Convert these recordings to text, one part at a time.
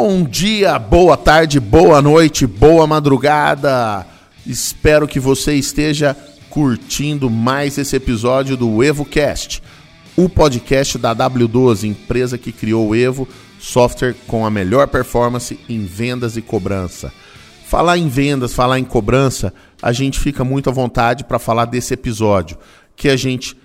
Bom dia, boa tarde, boa noite, boa madrugada. Espero que você esteja curtindo mais esse episódio do EvoCast, o podcast da W12, empresa que criou o Evo, software com a melhor performance em vendas e cobrança. Falar em vendas, falar em cobrança, a gente fica muito à vontade para falar desse episódio, que a gente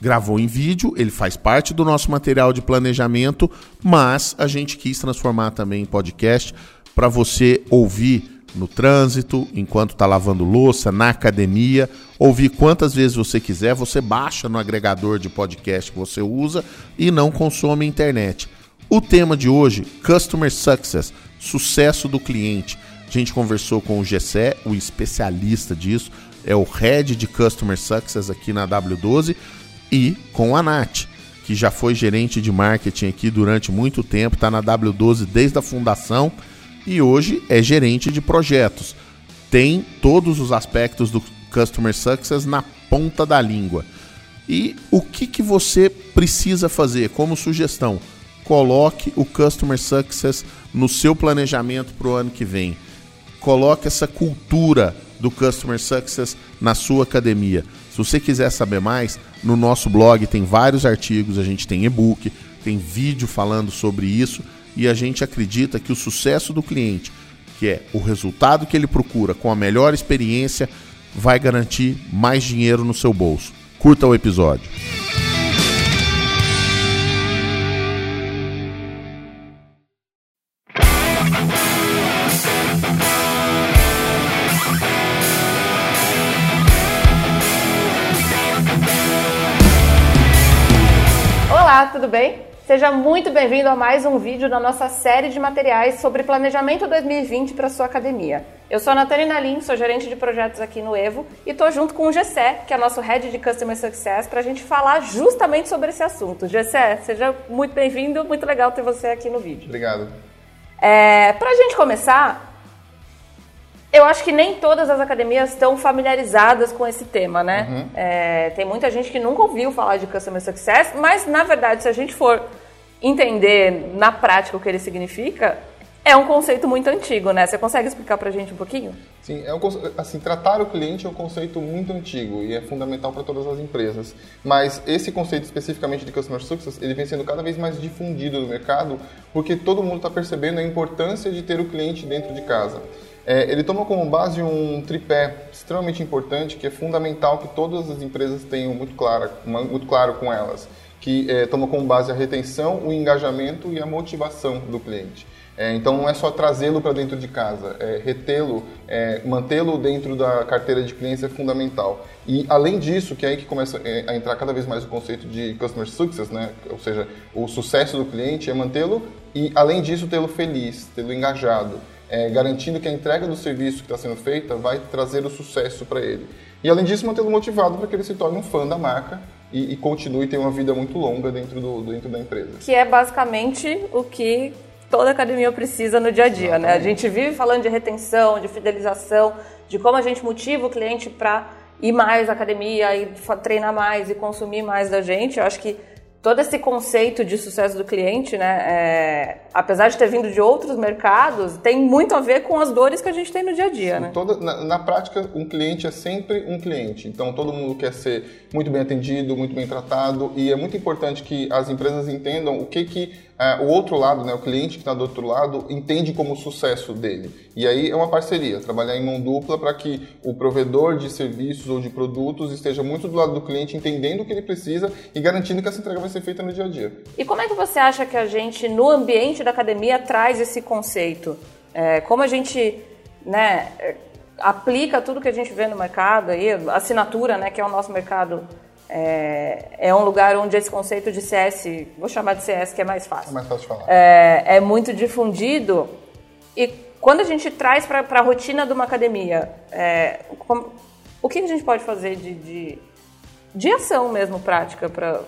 gravou em vídeo, ele faz parte do nosso material de planejamento, mas a gente quis transformar também em podcast para você ouvir no trânsito, enquanto está lavando louça, na academia, ouvir quantas vezes você quiser, você baixa no agregador de podcast que você usa e não consome internet. O tema de hoje, Customer Success, sucesso do cliente. A gente conversou com o Gessé, o especialista disso, é o head de Customer Success aqui na W12 e com a Nath, que já foi gerente de marketing aqui durante muito tempo, está na W12 desde a fundação e hoje é gerente de projetos. Tem todos os aspectos do Customer Success na ponta da língua. E o que, que você precisa fazer como sugestão? Coloque o Customer Success no seu planejamento para o ano que vem. Coloque essa cultura do Customer Success na sua academia. Se você quiser saber mais, no nosso blog tem vários artigos, a gente tem e-book, tem vídeo falando sobre isso e a gente acredita que o sucesso do cliente, que é o resultado que ele procura com a melhor experiência, vai garantir mais dinheiro no seu bolso. Curta o episódio. Seja muito bem-vindo a mais um vídeo da nossa série de materiais sobre planejamento 2020 para sua academia. Eu sou a Natalina Lin, sou gerente de projetos aqui no Evo e estou junto com o Gessé, que é nosso Head de Customer Success, para a gente falar justamente sobre esse assunto. Gessé, seja muito bem-vindo, muito legal ter você aqui no vídeo. Obrigado. É, para a gente começar, eu acho que nem todas as academias estão familiarizadas com esse tema, né? Uhum. É, tem muita gente que nunca ouviu falar de Customer Success, mas na verdade, se a gente for entender na prática o que ele significa, é um conceito muito antigo, né? Você consegue explicar pra gente um pouquinho? Sim, é um, assim, tratar o cliente é um conceito muito antigo e é fundamental para todas as empresas. Mas esse conceito especificamente de Customer Success, ele vem sendo cada vez mais difundido no mercado porque todo mundo está percebendo a importância de ter o cliente dentro de casa. É, ele toma como base um tripé extremamente importante que é fundamental que todas as empresas tenham muito claro, muito claro com elas, que é, toma como base a retenção, o engajamento e a motivação do cliente. É, então não é só trazê-lo para dentro de casa, é, retê-lo, é, mantê-lo dentro da carteira de clientes é fundamental. E além disso, que é aí que começa é, a entrar cada vez mais o conceito de customer success, né? ou seja, o sucesso do cliente é mantê-lo e além disso tê-lo feliz, tê-lo engajado é, garantindo que a entrega do serviço que está sendo feita vai trazer o sucesso para ele. E além disso, mantê-lo motivado para que ele se torne um fã da marca e, e continue ter uma vida muito longa dentro, do, dentro da empresa. Que é basicamente o que toda academia precisa no dia a dia, Exatamente. né? A gente vive falando de retenção, de fidelização, de como a gente motiva o cliente para ir mais à academia e treinar mais e consumir mais da gente. Eu acho que todo esse conceito de sucesso do cliente, né, é, apesar de ter vindo de outros mercados, tem muito a ver com as dores que a gente tem no dia a dia, Sim, né? Toda, na, na, prática, um cliente é sempre um cliente. Então, todo mundo quer ser muito bem atendido, muito bem tratado, e é muito importante que as empresas entendam o que que o outro lado, né, o cliente que está do outro lado, entende como sucesso dele. E aí é uma parceria, trabalhar em mão dupla para que o provedor de serviços ou de produtos esteja muito do lado do cliente, entendendo o que ele precisa e garantindo que essa entrega vai ser feita no dia a dia. E como é que você acha que a gente, no ambiente da academia, traz esse conceito? É, como a gente né, aplica tudo que a gente vê no mercado, aí, assinatura, né, que é o nosso mercado é, é, um lugar onde esse conceito de CS, vou chamar de CS que é mais fácil. É mais fácil de falar. É, é muito difundido. E quando a gente traz para a rotina de uma academia, é, como, o que a gente pode fazer de, de, de ação mesmo prática para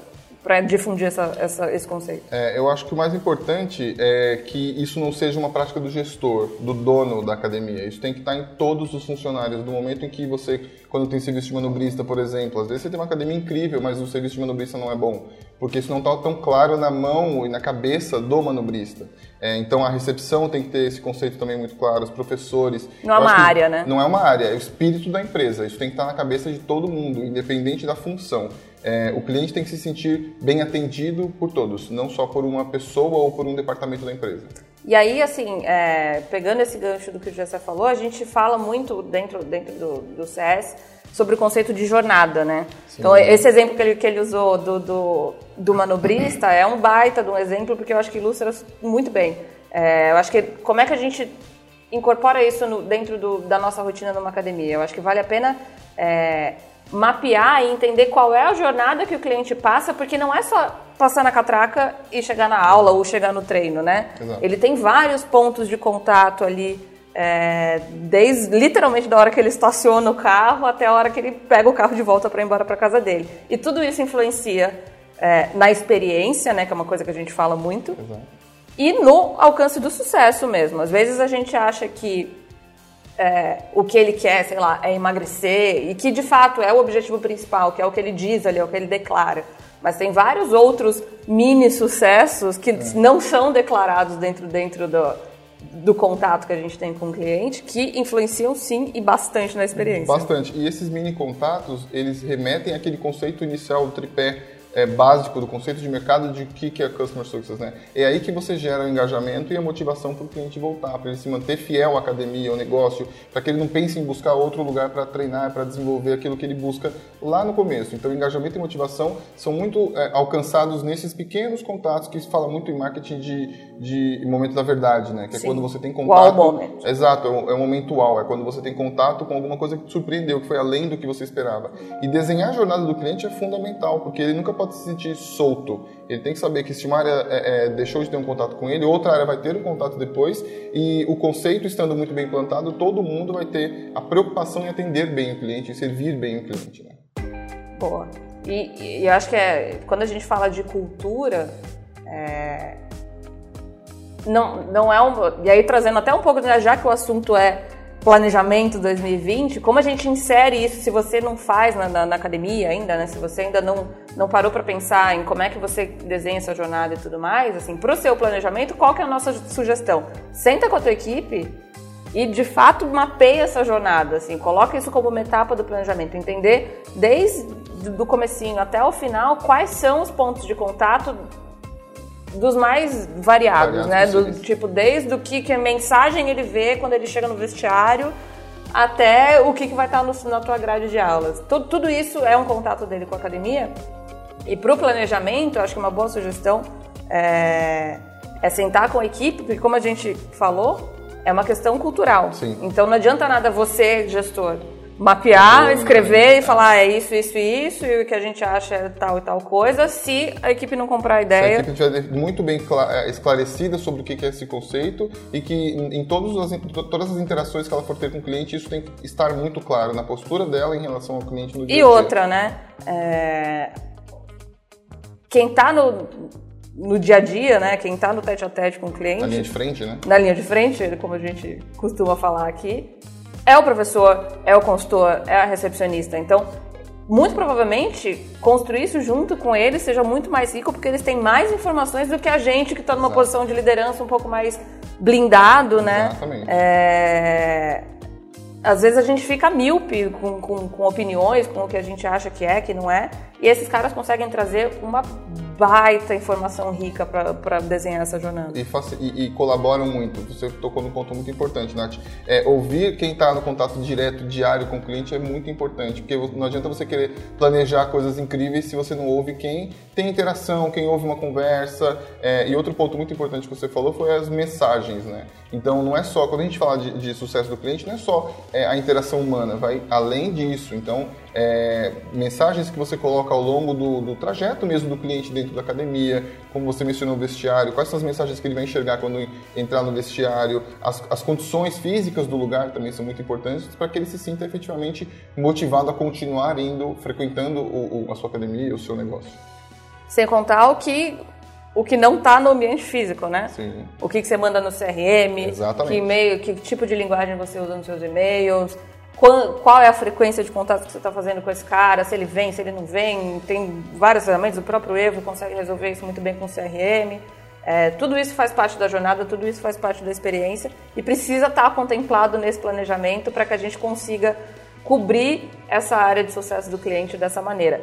para difundir essa, essa, esse conceito? É, eu acho que o mais importante é que isso não seja uma prática do gestor, do dono da academia. Isso tem que estar em todos os funcionários. Do momento em que você, quando tem serviço de manobrista, por exemplo, às vezes você tem uma academia incrível, mas o serviço de manobrista não é bom. porque isso não está tão claro na mão e na cabeça do manobrista. É, então a recepção tem que ter esse conceito também muito claro, os professores. Não é uma área, né? Não é uma área, é o espírito da empresa. Isso tem que estar na cabeça de todo mundo, independente da função. É, o cliente tem que se sentir bem atendido por todos, não só por uma pessoa ou por um departamento da empresa. E aí, assim, é, pegando esse gancho do que o Jessé falou, a gente fala muito dentro, dentro do, do CS sobre o conceito de jornada, né? Sim. Então, esse exemplo que ele, que ele usou do, do, do, manobrista é um baita de um exemplo, porque eu acho que ilustra muito bem. É, eu acho que como é que a gente incorpora isso no, dentro do, da nossa rotina numa academia? Eu acho que vale a pena é, mapear e entender qual é a jornada que o cliente passa, porque não é só passar na catraca e chegar na aula ou chegar no treino, né? Exato. Ele tem vários pontos de contato ali, é, desde literalmente da hora que ele estaciona o carro até a hora que ele pega o carro de volta para ir embora para casa dele. E tudo isso influencia é, na experiência, né? Que é uma coisa que a gente fala muito. Exato. E no alcance do sucesso mesmo. Às vezes a gente acha que é, o que ele quer, sei lá, é emagrecer, e que de fato é o objetivo principal, que é o que ele diz ali, é o que ele declara. Mas tem vários outros mini sucessos que é. não são declarados dentro, dentro do, do contato que a gente tem com o cliente, que influenciam sim e bastante na experiência. Bastante. E esses mini contatos, eles remetem àquele conceito inicial do tripé é, básico do conceito de mercado de o que, que é Customer Success, né? É aí que você gera o engajamento e a motivação para o cliente voltar, para ele se manter fiel à academia, ao negócio, para que ele não pense em buscar outro lugar para treinar, para desenvolver aquilo que ele busca lá no começo. Então, engajamento e motivação são muito é, alcançados nesses pequenos contatos que se fala muito em marketing de, de momento da verdade, né? Que é Sim. quando você tem contato. Wow moment. Exato, é um, é um momento é quando você tem contato com alguma coisa que te surpreendeu, que foi além do que você esperava. E desenhar a jornada do cliente é fundamental, porque ele nunca pode se sentir solto. Ele tem que saber que se uma área é, é, deixou de ter um contato com ele, outra área vai ter um contato depois, e o conceito estando muito bem implantado, todo mundo vai ter a preocupação em atender bem o cliente, em servir bem o cliente. Né? Boa. E, e eu acho que é, quando a gente fala de cultura, é, não, não é um. E aí trazendo até um pouco, né, já que o assunto é planejamento 2020, como a gente insere isso se você não faz na, na, na academia ainda, né? Se você ainda não, não parou para pensar em como é que você desenha essa jornada e tudo mais, assim, para o seu planejamento, qual que é a nossa sugestão? Senta com a tua equipe e de fato mapeia essa jornada, assim, coloca isso como uma etapa do planejamento, entender desde do comecinho até o final quais são os pontos de contato dos mais variados, né? Do, tipo, desde o que, que a mensagem ele vê quando ele chega no vestiário até o que, que vai estar no, na tua grade de aulas. Tudo, tudo isso é um contato dele com a academia. E para o planejamento, acho que uma boa sugestão é, é sentar com a equipe, porque como a gente falou, é uma questão cultural. Sim. Então não adianta nada você, gestor, mapear, escrever e falar é isso, isso e isso, e o que a gente acha é tal e tal coisa, se a equipe não comprar a ideia. Se a equipe estiver muito bem é, esclarecida sobre o que é esse conceito e que em todas as, todas as interações que ela for ter com o cliente, isso tem que estar muito claro na postura dela em relação ao cliente no dia E outra, né? É... Quem está no, no dia a dia, né? Quem está no tete a tete com o cliente. Na linha de frente, né? Na linha de frente, como a gente costuma falar aqui é o professor, é o consultor, é a recepcionista. Então, muito provavelmente, construir isso junto com eles seja muito mais rico, porque eles têm mais informações do que a gente que está numa Exato. posição de liderança um pouco mais blindado, né? Exatamente. É... Às vezes a gente fica míope com, com, com opiniões, com o que a gente acha que é, que não é, e esses caras conseguem trazer uma baita informação rica para desenhar essa jornada. E, e, e, colaboram muito. Você tocou num ponto muito importante, Nath. É, ouvir quem está no contato direto, diário com o cliente é muito importante, porque não adianta você querer planejar coisas incríveis se você não ouve quem tem interação, quem ouve uma conversa. É, e outro ponto muito importante que você falou foi as mensagens, né? Então, não é só, quando a gente fala de, de sucesso do cliente, não é só é, a interação humana, vai além disso. Então, é, mensagens que você coloca ao longo do, do, trajeto mesmo do cliente dentro da academia, como você mencionou o vestiário, quais são as mensagens que ele vai enxergar quando entrar no vestiário, as, as condições físicas do lugar também são muito importantes para que ele se sinta efetivamente motivado a continuar indo, frequentando o, o, a sua academia, o seu negócio. Sem contar o que o que não está no ambiente físico, né? Sim. O que, que você manda no CRM, Exatamente. que e-mail, que tipo de linguagem você usa nos seus e-mails, qual é a frequência de contato que você está fazendo com esse cara, se ele vem, se ele não vem. Tem vários ferramentas, o próprio Evo consegue resolver isso muito bem com o CRM. É, tudo isso faz parte da jornada, tudo isso faz parte da experiência e precisa estar tá contemplado nesse planejamento para que a gente consiga cobrir essa área de sucesso do cliente dessa maneira.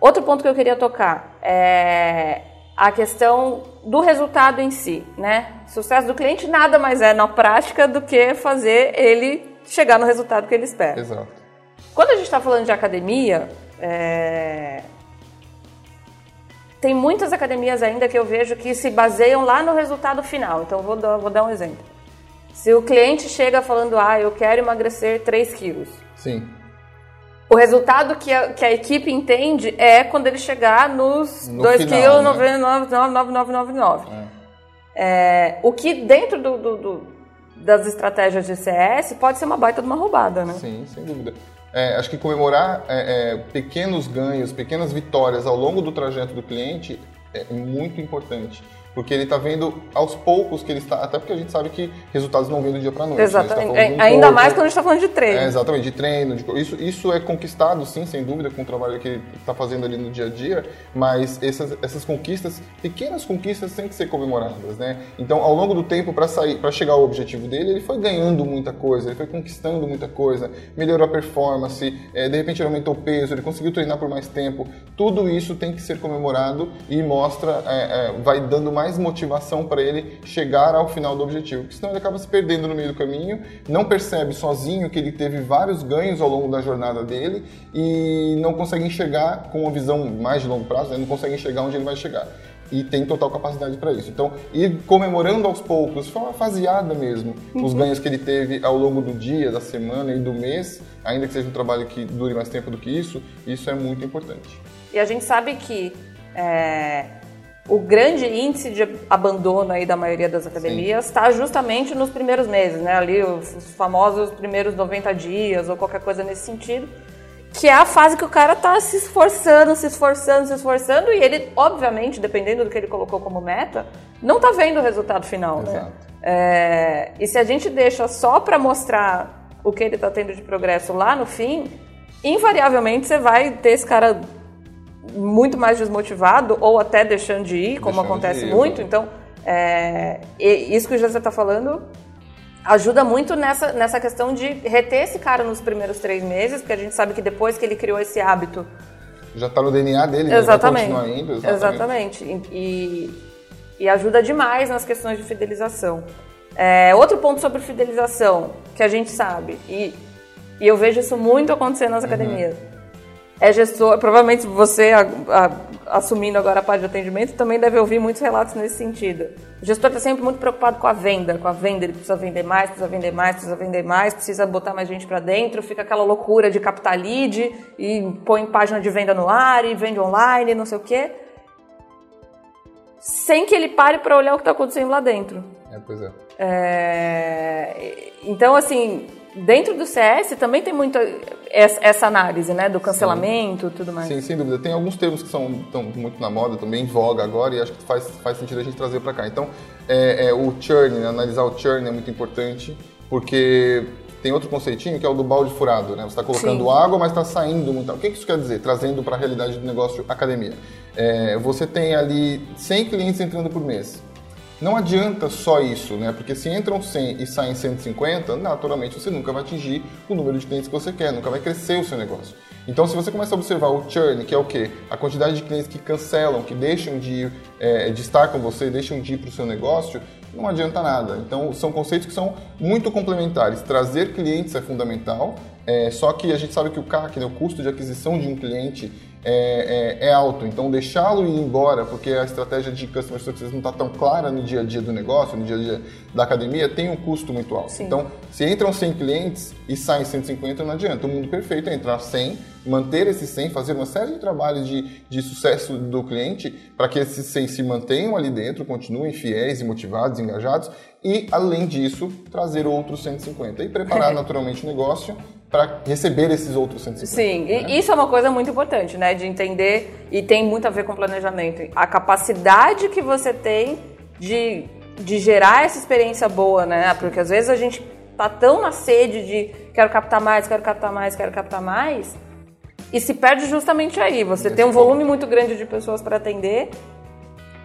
Outro ponto que eu queria tocar é a questão do resultado em si, né? Sucesso do cliente nada mais é na prática do que fazer ele chegar no resultado que ele espera. Exato. Quando a gente está falando de academia, é... tem muitas academias ainda que eu vejo que se baseiam lá no resultado final. Então vou dar, vou dar um exemplo. Se o cliente chega falando, ah, eu quero emagrecer 3 quilos. Sim. O resultado que a, que a equipe entende é quando ele chegar nos no 2 quilos, né? 99,9999. É. É, o que dentro do, do, do, das estratégias de CS pode ser uma baita de uma roubada, né? Sim, sem dúvida. É, acho que comemorar é, é, pequenos ganhos, pequenas vitórias ao longo do trajeto do cliente é muito importante porque ele está vendo aos poucos que ele está. Até porque a gente sabe que resultados não vêm do dia para noite. Né? Tá exatamente. Né? Tá Ainda mais quando a gente está falando de treino. É, exatamente, de treino. De, isso, isso é conquistado, sim, sem dúvida, com o trabalho que ele está fazendo ali no dia a dia, mas essas, essas conquistas, pequenas conquistas, têm que ser comemoradas. Né? Então, ao longo do tempo, para sair, para chegar ao objetivo dele, ele foi ganhando muita coisa, ele foi conquistando muita coisa, melhorou a performance, é, de repente ele aumentou o peso, ele conseguiu treinar por mais tempo. Tudo isso tem que ser comemorado e mostra, é, é vai dando mais mais motivação para ele chegar ao final do objetivo, porque senão ele acaba se perdendo no meio do caminho, não percebe sozinho que ele teve vários ganhos ao longo da jornada dele e não consegue enxergar com uma visão mais de longo prazo, né? não consegue enxergar onde ele vai chegar e tem total capacidade para isso. Então, ir comemorando aos poucos, de forma faseada mesmo, uhum. os ganhos que ele teve ao longo do dia, da semana e do mês, ainda que seja um trabalho que dure mais tempo do que isso, isso é muito importante. E a gente sabe que é, o grande índice de abandono aí da maioria das academias está justamente nos primeiros meses, né? Ali os famosos primeiros 90 dias ou qualquer coisa nesse sentido, que é a fase que o cara está se esforçando, se esforçando, se esforçando e ele, obviamente, dependendo do que ele colocou como meta, não está vendo o resultado final, né? Exato. né? É, e se a gente deixa só para mostrar o que ele está tendo de progresso lá no fim, invariavelmente você vai ter esse cara muito mais desmotivado ou até deixando de ir, como deixando acontece ir, muito. Então, é, isso que o José está falando ajuda muito nessa, nessa questão de reter esse cara nos primeiros três meses, porque a gente sabe que depois que ele criou esse hábito. Já está no DNA dele, exatamente, vai continuar indo. Exatamente. exatamente. E, e ajuda demais nas questões de fidelização. É, outro ponto sobre fidelização que a gente sabe, e, e eu vejo isso muito acontecer nas uhum. academias é gestor, provavelmente você a, a, assumindo agora a parte de atendimento também deve ouvir muitos relatos nesse sentido. O gestor está sempre muito preocupado com a venda, com a venda, ele precisa vender mais, precisa vender mais, precisa vender mais, precisa botar mais gente para dentro, fica aquela loucura de captar lead e põe página de venda no ar e vende online, não sei o quê, sem que ele pare para olhar o que está acontecendo lá dentro. É, pois é. é. Então, assim, dentro do CS também tem muito essa análise, né, do cancelamento, Sim. tudo mais. Sim, sem dúvida. Tem alguns termos que são estão muito na moda, também em voga agora, e acho que faz, faz sentido a gente trazer para cá. Então, é, é, o churn, né, analisar o churn é muito importante, porque tem outro conceitinho que é o do balde furado, né? Você está colocando Sim. água, mas está saindo muito. O que isso quer dizer? Trazendo para a realidade do negócio academia. É, você tem ali 100 clientes entrando por mês. Não adianta só isso, né? Porque se entram 100 e saem 150, naturalmente você nunca vai atingir o número de clientes que você quer, nunca vai crescer o seu negócio. Então, se você começa a observar o churn, que é o quê? A quantidade de clientes que cancelam, que deixam de, é, de estar com você, deixam de ir para o seu negócio, não adianta nada. Então, são conceitos que são muito complementares. Trazer clientes é fundamental, é, só que a gente sabe que o CAC, né, o custo de aquisição de um cliente, é, é, é alto. Então, deixá-lo ir embora, porque a estratégia de Customer Success não está tão clara no dia a dia do negócio, no dia a dia da academia, tem um custo muito alto. Sim. Então, se entram 100 clientes e saem 150, não adianta. O mundo perfeito é entrar 100, manter esses 100, fazer uma série de trabalhos de, de sucesso do cliente para que esses 100 se mantenham ali dentro, continuem fiéis e motivados, engajados e, além disso, trazer outros 150 e preparar naturalmente o negócio para receber esses outros 150. Sim, né? isso é uma coisa muito importante, né? De entender, e tem muito a ver com planejamento. A capacidade que você tem de, de gerar essa experiência boa, né? Porque às vezes a gente tá tão na sede de quero captar mais, quero captar mais, quero captar mais, e se perde justamente aí. Você tem um volume muito grande de pessoas para atender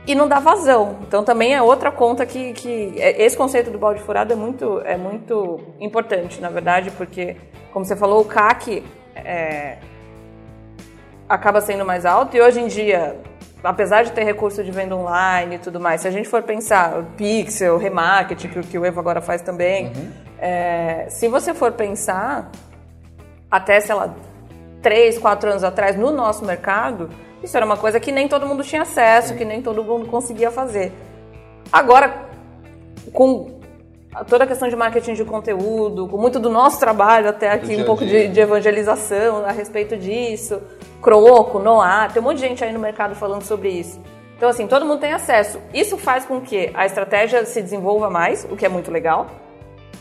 e não dá vazão. Então também é outra conta que, que é, esse conceito do balde furado é muito, é muito importante, na verdade, porque, como você falou, o CAC é, acaba sendo mais alto e hoje em dia, apesar de ter recurso de venda online e tudo mais, se a gente for pensar pixel, remarketing, que, que o Evo agora faz também, uhum. é, se você for pensar até, sei lá, três, quatro anos atrás no nosso mercado, isso era uma coisa que nem todo mundo tinha acesso, Sim. que nem todo mundo conseguia fazer. Agora, com toda a questão de marketing de conteúdo, com muito do nosso trabalho até aqui, um pouco de, de, evangelização a respeito disso, Croco, Noah, tem um monte de gente aí no mercado falando sobre isso. Então, assim, todo mundo tem acesso. Isso faz com que a estratégia se desenvolva mais, o que é muito legal.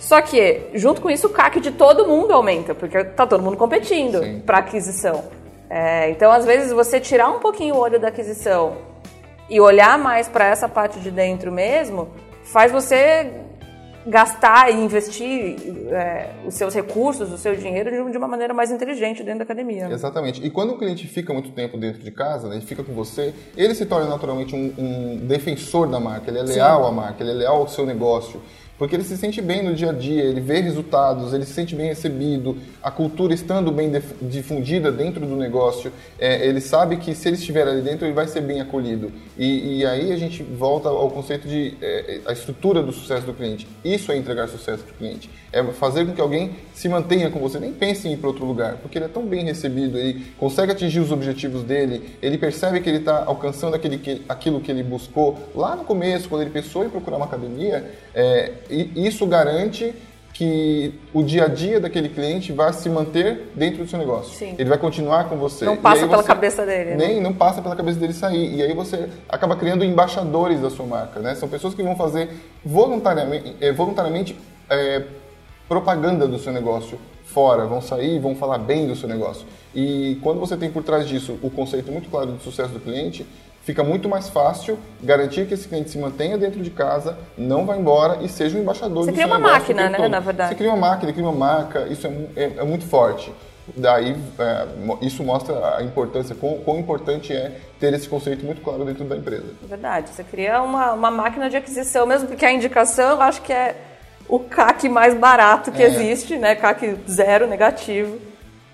Só que, junto com isso, o CAC de todo mundo aumenta, porque está todo mundo competindo para aquisição. É, então, às vezes, você tirar um pouquinho o olho da aquisição e olhar mais para essa parte de dentro mesmo, faz você gastar e investir é, os seus recursos, o seu dinheiro de uma maneira mais inteligente dentro da academia. Exatamente. E quando o cliente fica muito tempo dentro de casa, né, ele fica com você, ele se torna naturalmente um, um defensor da marca, ele é leal Sim. à marca, ele é leal ao seu negócio porque ele se sente bem no dia a dia, ele vê resultados, ele se sente bem recebido, a cultura estando bem difundida dentro do negócio, é, ele sabe que se ele estiver ali dentro, ele vai ser bem acolhido. E, e aí a gente volta ao conceito de é, a estrutura do sucesso do cliente. Isso é entregar sucesso para o cliente. É fazer com que alguém se mantenha com você, nem pense em ir para outro lugar, porque ele é tão bem recebido, ele consegue atingir os objetivos dele, ele percebe que ele está alcançando aquele, que, aquilo que ele buscou lá no começo, quando ele pensou em procurar uma academia. É, isso garante que o dia a dia daquele cliente vai se manter dentro do seu negócio. Sim. Ele vai continuar com você. Não passa pela cabeça dele. Nem, né? não passa pela cabeça dele sair. E aí você acaba criando embaixadores da sua marca, né? São pessoas que vão fazer voluntariamente, é, voluntariamente é, propaganda do seu negócio fora, vão sair e vão falar bem do seu negócio. E quando você tem por trás disso o conceito muito claro do sucesso do cliente, fica muito mais fácil garantir que esse cliente se mantenha dentro de casa, não vá embora e seja um embaixador Você do cria seu uma máquina, né, na verdade. Você cria uma máquina, cria uma marca, isso é, é, é muito forte. Daí, é, isso mostra a importância, quão, quão, importante é ter esse conceito muito claro dentro da empresa. É verdade, você cria uma, uma máquina de aquisição, mesmo porque a indicação eu acho que é o CAC mais barato que é. existe, né? CAC zero, negativo,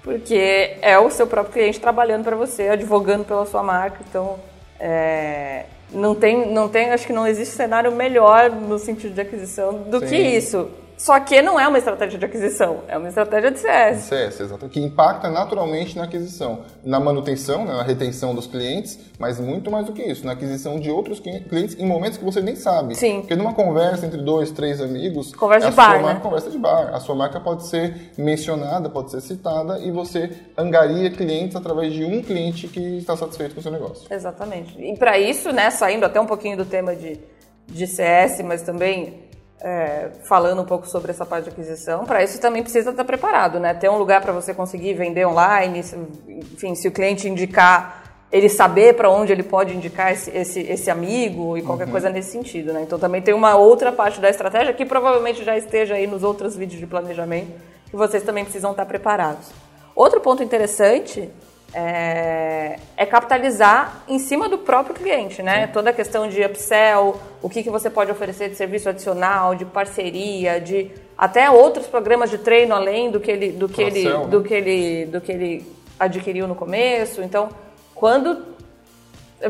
porque é o seu próprio cliente trabalhando para você, advogando pela sua marca, então é, não tem, não tem, acho que não existe cenário melhor no sentido de aquisição do Sim. que isso. Só que não é uma estratégia de aquisição, é uma estratégia de CS. CS, exatamente. Que impacta naturalmente na aquisição, na manutenção, né, na retenção dos clientes, mas muito mais do que isso, na aquisição de outros clientes em momentos que você nem sabe. Sim. Porque numa conversa entre dois, três amigos. Conversa de bar. Marca, né? Conversa de bar. A sua marca pode ser mencionada, pode ser citada e você angaria clientes através de um cliente que está satisfeito com o seu negócio. Exatamente. E para isso, né, saindo até um pouquinho do tema de, de CS, mas também é, falando um pouco sobre essa parte de aquisição, para isso também precisa estar preparado, né? Ter um lugar para você conseguir vender online, enfim, se o cliente indicar, ele saber para onde ele pode indicar esse, esse, esse amigo e qualquer uhum. coisa nesse sentido, né? Então também tem uma outra parte da estratégia que provavelmente já esteja aí nos outros vídeos de planejamento que vocês também precisam estar preparados. Outro ponto interessante é, é, capitalizar em cima do próprio cliente, né? Sim. Toda a questão de upsell, o que, que você pode oferecer de serviço adicional, de parceria, de até outros programas de treino além do que ele, do que ele, né? do que ele, do que ele adquiriu no começo. Então, quando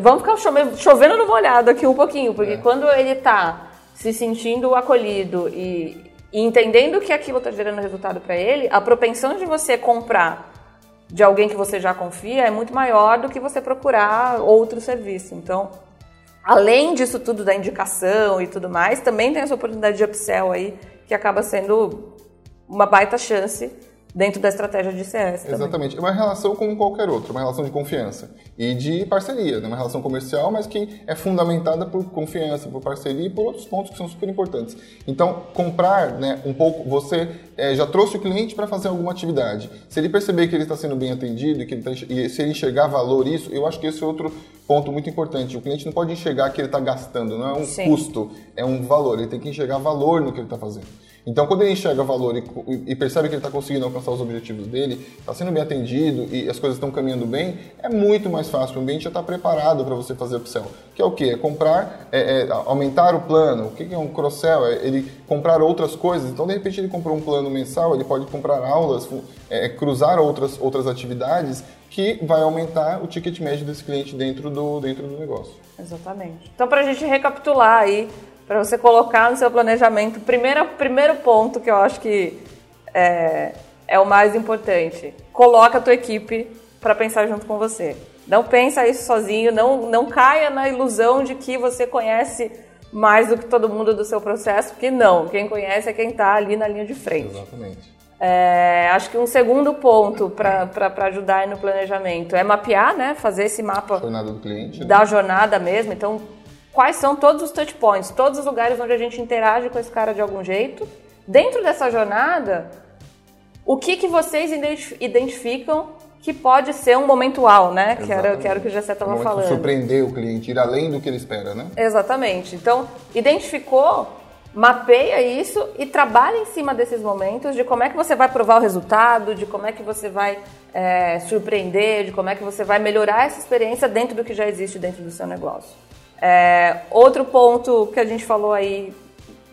vamos ficar chovendo, chovendo no molhado aqui um pouquinho, porque é. quando ele está se sentindo acolhido e, e entendendo que aquilo está gerando resultado para ele, a propensão de você comprar de alguém que você já confia é muito maior do que você procurar outro serviço. Então, além disso tudo da indicação e tudo mais, também tem essa oportunidade de upsell aí que acaba sendo uma baita chance dentro da estratégia de CS. Também. Exatamente. É uma relação como qualquer outra, uma relação de confiança e de parceria, né? uma relação comercial, mas que é fundamentada por confiança, por parceria e por outros pontos que são super importantes. Então, comprar né, um pouco, você é, já trouxe o cliente para fazer alguma atividade. Se ele perceber que ele está sendo bem atendido e, que ele tá, e se ele enxergar valor isso, eu acho que esse é outro ponto muito importante. O cliente não pode enxergar que ele está gastando, não é um Sim. custo, é um valor. Ele tem que enxergar valor no que ele está fazendo. Então, quando ele enxerga valor e, e percebe que ele está conseguindo alcançar os objetivos dele, está sendo bem atendido e as coisas estão caminhando bem, é muito mais fácil. O ambiente já está preparado para você fazer upsell. Que é o quê? É comprar, é, é aumentar o plano. O que é um cross-sell? É ele comprar outras coisas. Então, de repente, ele comprou um plano mensal, ele pode comprar aulas, é, cruzar outras, outras atividades que vai aumentar o ticket médio desse cliente dentro do, dentro do negócio. Exatamente. Então, para a gente recapitular aí, para você colocar no seu planejamento, primeiro, primeiro ponto que eu acho que é, é o mais importante, coloca a tua equipe para pensar junto com você. Não pensa isso sozinho, não, não caia na ilusão de que você conhece mais do que todo mundo do seu processo, porque não, quem conhece é quem está ali na linha de frente. Exatamente. É, acho que um segundo ponto para ajudar no planejamento é mapear, né? Fazer esse mapa jornada do cliente, da né? jornada mesmo. Então, quais são todos os touch points, todos os lugares onde a gente interage com esse cara de algum jeito. Dentro dessa jornada, o que, que vocês identificam que pode ser um momento uau, né? Que era, que era o que o Gessé estava um falando. Surpreender o cliente, ir além do que ele espera, né? Exatamente. Então, identificou mapeia isso e trabalha em cima desses momentos de como é que você vai provar o resultado, de como é que você vai é, surpreender, de como é que você vai melhorar essa experiência dentro do que já existe dentro do seu negócio. É, outro ponto que a gente falou aí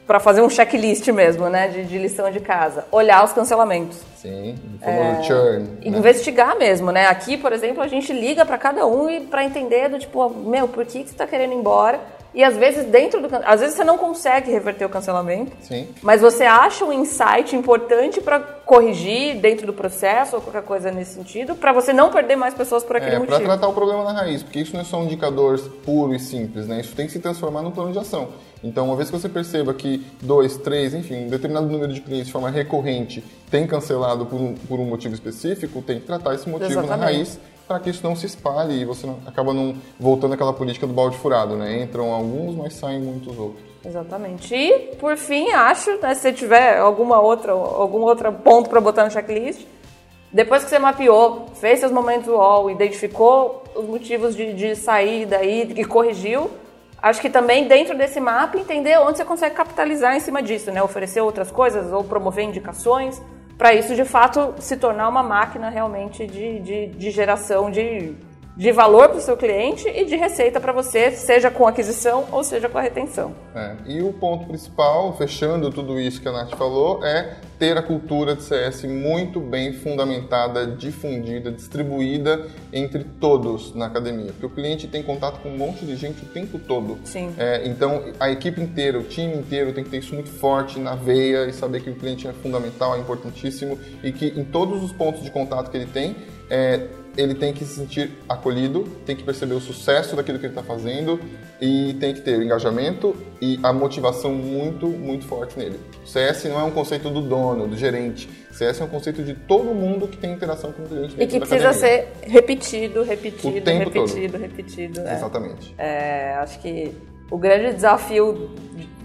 para fazer um checklist mesmo, né, de, de, lição de casa, olhar os cancelamentos. Sim, é, churn. Né? Investigar mesmo, né? Aqui, por exemplo, a gente liga para cada um e para entender do tipo, meu, por que, que você está querendo ir embora? E às vezes dentro do às vezes você não consegue reverter o cancelamento. Sim. Mas você acha um insight importante para corrigir dentro do processo ou qualquer coisa nesse sentido, para você não perder mais pessoas por aquele é, motivo. Para tratar o problema na raiz, porque isso não é só um indicador puro e simples, né? Isso tem que se transformar num plano de ação. Então, uma vez que você perceba que dois, três, enfim, um determinado número de clientes de forma recorrente tem cancelado por um, por um motivo específico, tem que tratar esse motivo Exatamente. na raiz para que isso não se espalhe e você não, acaba não voltando àquela política do balde furado, né? Entram alguns, mas saem muitos outros. Exatamente. E, por fim, acho, né, se você tiver alguma outra, algum outro ponto para botar no checklist, depois que você mapeou, fez seus momentos UOL, identificou os motivos de, de saída e corrigiu, acho que também dentro desse mapa entender onde você consegue capitalizar em cima disso, né? Oferecer outras coisas ou promover indicações para isso de fato se tornar uma máquina realmente de, de, de geração de, de valor para o seu cliente e de receita para você, seja com aquisição ou seja com a retenção. É. E o ponto principal, fechando tudo isso que a Nath falou, é ter a cultura de CS muito bem fundamentada, difundida, distribuída entre todos na academia. Porque o cliente tem contato com um monte de gente o tempo todo. Sim. É, então, a equipe inteira, o time inteiro tem que ter isso muito forte na veia e saber que o cliente é fundamental, é importantíssimo e que em todos os pontos de contato que ele tem, é, ele tem que se sentir acolhido, tem que perceber o sucesso daquilo que ele está fazendo e tem que ter o engajamento e a motivação muito, muito forte nele. O CS não é um conceito do dono, do gerente. CS é um conceito de todo mundo que tem interação com o cliente. E que precisa ser repetido, repetido, o repetido, todo. repetido. É. Exatamente. É, acho que o grande desafio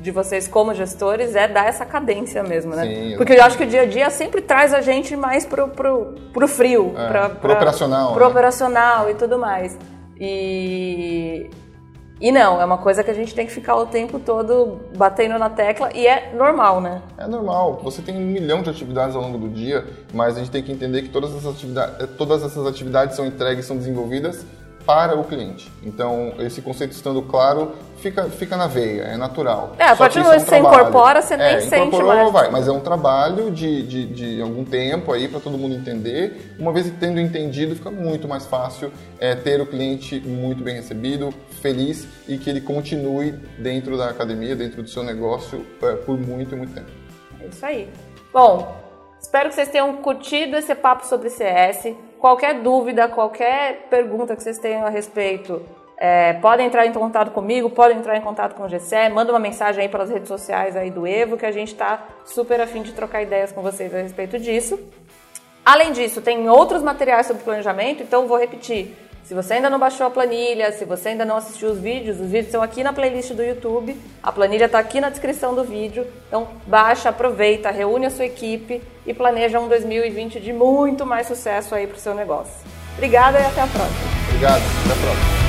de vocês como gestores é dar essa cadência mesmo, né? Sim, Porque eu acho que o dia a dia sempre traz a gente mais pro, pro, pro frio, é, pra, pro operacional. Pro né? operacional e tudo mais. E, e não, é uma coisa que a gente tem que ficar o tempo todo batendo na tecla e é normal, né? É normal. Você tem um milhão de atividades ao longo do dia, mas a gente tem que entender que todas essas atividades, todas essas atividades são entregues, são desenvolvidas para o cliente. Então, esse conceito estando claro, fica, fica na veia, é natural. É, a partir do momento que você incorpora, você nem é, sente mais. Vai, mas é um trabalho de, de, de algum tempo aí para todo mundo entender. Uma vez tendo entendido, fica muito mais fácil é, ter o cliente muito bem recebido, feliz e que ele continue dentro da academia, dentro do seu negócio é, por muito, muito tempo. É isso aí. Bom, espero que vocês tenham curtido esse papo sobre CS. Qualquer dúvida, qualquer pergunta que vocês tenham a respeito, é, podem entrar em contato comigo, podem entrar em contato com o GCE, manda uma mensagem aí pelas redes sociais aí do Evo, que a gente está super afim de trocar ideias com vocês a respeito disso. Além disso, tem outros materiais sobre planejamento, então vou repetir. Se você ainda não baixou a planilha, se você ainda não assistiu os vídeos, os vídeos estão aqui na playlist do YouTube, a planilha está aqui na descrição do vídeo. Então baixa, aproveita, reúne a sua equipe e planeja um 2020 de muito mais sucesso aí para o seu negócio. Obrigada e até a próxima. Obrigado, até a próxima.